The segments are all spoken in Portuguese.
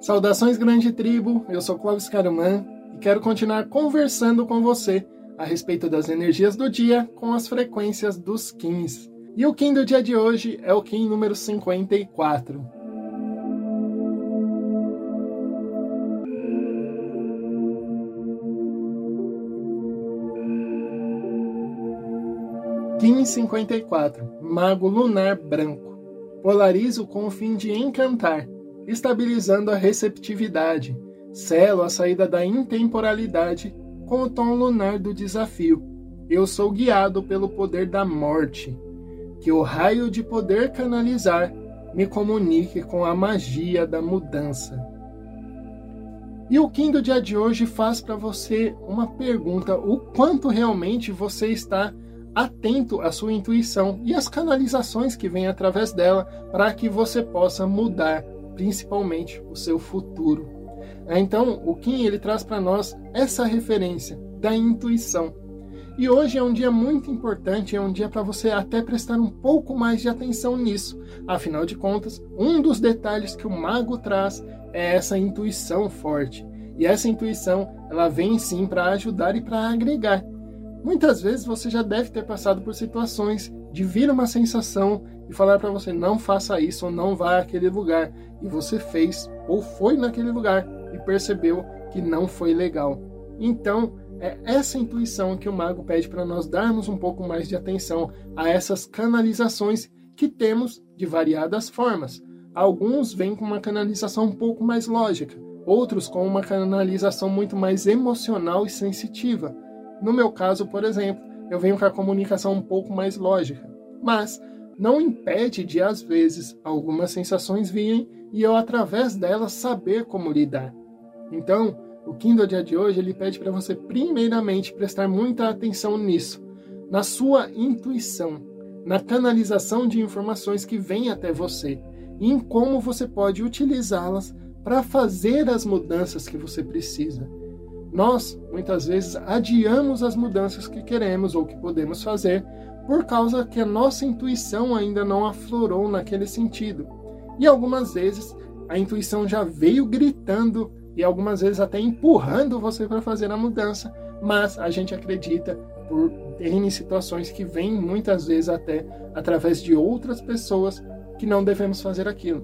Saudações, grande tribo. Eu sou Clóvis Caruman e quero continuar conversando com você a respeito das energias do dia com as frequências dos Kins. E o Kim do dia de hoje é o Kim número 54. Kim 54, Mago Lunar Branco. Polarizo com o fim de encantar, estabilizando a receptividade. Selo a saída da intemporalidade com o tom lunar do desafio. Eu sou guiado pelo poder da morte. Que o raio de poder canalizar me comunique com a magia da mudança. E o Kim do dia de hoje faz para você uma pergunta: o quanto realmente você está atento à sua intuição e às canalizações que vêm através dela para que você possa mudar principalmente o seu futuro. Então, o Kim ele traz para nós essa referência da intuição. E hoje é um dia muito importante, é um dia para você até prestar um pouco mais de atenção nisso. Afinal de contas, um dos detalhes que o mago traz é essa intuição forte. E essa intuição, ela vem sim para ajudar e para agregar. Muitas vezes você já deve ter passado por situações de vir uma sensação e falar para você não faça isso ou não vá àquele lugar e você fez ou foi naquele lugar e percebeu que não foi legal. Então, é essa intuição que o mago pede para nós darmos um pouco mais de atenção a essas canalizações que temos de variadas formas. Alguns vêm com uma canalização um pouco mais lógica, outros com uma canalização muito mais emocional e sensitiva. No meu caso, por exemplo, eu venho com a comunicação um pouco mais lógica, mas não impede de, às vezes, algumas sensações virem e eu, através delas, saber como lidar. Então, o Kindle dia de hoje ele pede para você, primeiramente, prestar muita atenção nisso, na sua intuição, na canalização de informações que vêm até você e em como você pode utilizá-las para fazer as mudanças que você precisa. Nós, muitas vezes, adiamos as mudanças que queremos ou que podemos fazer por causa que a nossa intuição ainda não aflorou naquele sentido. E algumas vezes a intuição já veio gritando e algumas vezes até empurrando você para fazer a mudança, mas a gente acredita por N situações que vêm muitas vezes até através de outras pessoas que não devemos fazer aquilo.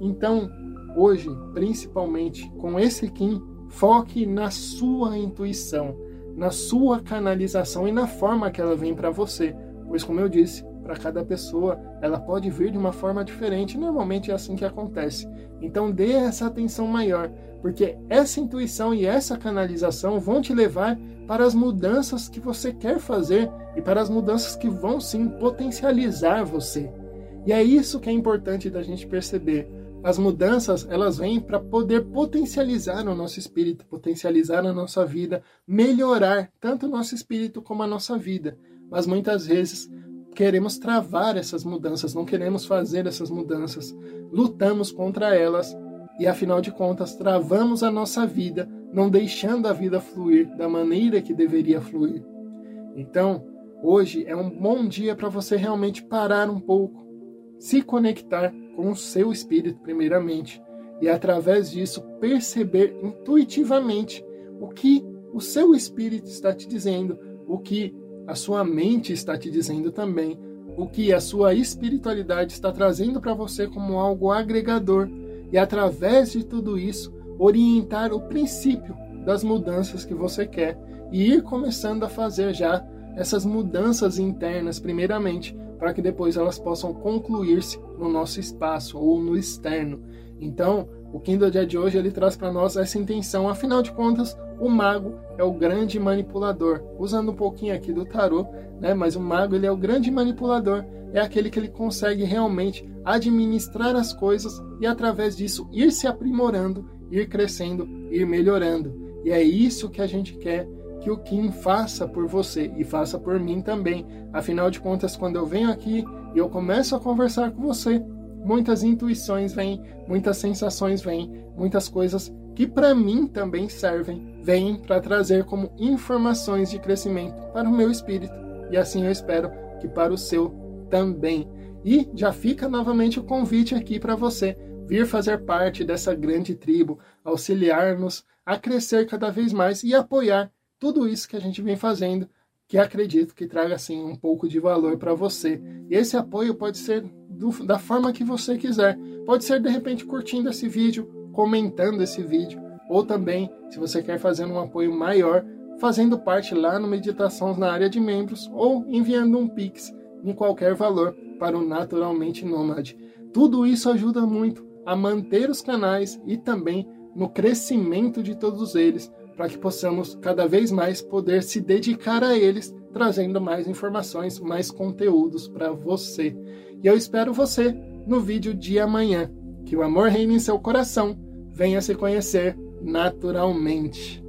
Então, hoje, principalmente com esse Kim, Foque na sua intuição, na sua canalização e na forma que ela vem para você. Pois, como eu disse, para cada pessoa ela pode vir de uma forma diferente. Normalmente é assim que acontece. Então, dê essa atenção maior, porque essa intuição e essa canalização vão te levar para as mudanças que você quer fazer e para as mudanças que vão sim potencializar você. E é isso que é importante da gente perceber as mudanças elas vêm para poder potencializar o nosso espírito, potencializar a nossa vida, melhorar tanto o nosso espírito como a nossa vida. Mas muitas vezes queremos travar essas mudanças, não queremos fazer essas mudanças, lutamos contra elas e afinal de contas travamos a nossa vida, não deixando a vida fluir da maneira que deveria fluir. Então, hoje é um bom dia para você realmente parar um pouco, se conectar com o seu espírito, primeiramente, e através disso perceber intuitivamente o que o seu espírito está te dizendo, o que a sua mente está te dizendo também, o que a sua espiritualidade está trazendo para você como algo agregador, e através de tudo isso, orientar o princípio das mudanças que você quer e ir começando a fazer já essas mudanças internas, primeiramente, para que depois elas possam concluir-se no nosso espaço ou no externo. Então, o Kindle dia de hoje ele traz para nós essa intenção. Afinal de contas, o mago é o grande manipulador. Usando um pouquinho aqui do tarô, né? Mas o mago ele é o grande manipulador. É aquele que ele consegue realmente administrar as coisas e através disso ir se aprimorando, ir crescendo, ir melhorando. E é isso que a gente quer que o Kim faça por você e faça por mim também. Afinal de contas, quando eu venho aqui e eu começo a conversar com você, muitas intuições vêm, muitas sensações vêm, muitas coisas que para mim também servem, vêm para trazer como informações de crescimento para o meu espírito e assim eu espero que para o seu também. E já fica novamente o convite aqui para você vir fazer parte dessa grande tribo, auxiliar-nos a crescer cada vez mais e apoiar tudo isso que a gente vem fazendo, que acredito que traga assim um pouco de valor para você. E esse apoio pode ser do, da forma que você quiser. Pode ser de repente curtindo esse vídeo, comentando esse vídeo, ou também, se você quer fazer um apoio maior, fazendo parte lá no Meditações na área de membros ou enviando um Pix em qualquer valor para o Naturalmente Nômade. Tudo isso ajuda muito a manter os canais e também no crescimento de todos eles, para que possamos cada vez mais poder se dedicar a eles, trazendo mais informações, mais conteúdos para você. E eu espero você no vídeo de amanhã. Que o amor reine em seu coração, venha se conhecer naturalmente.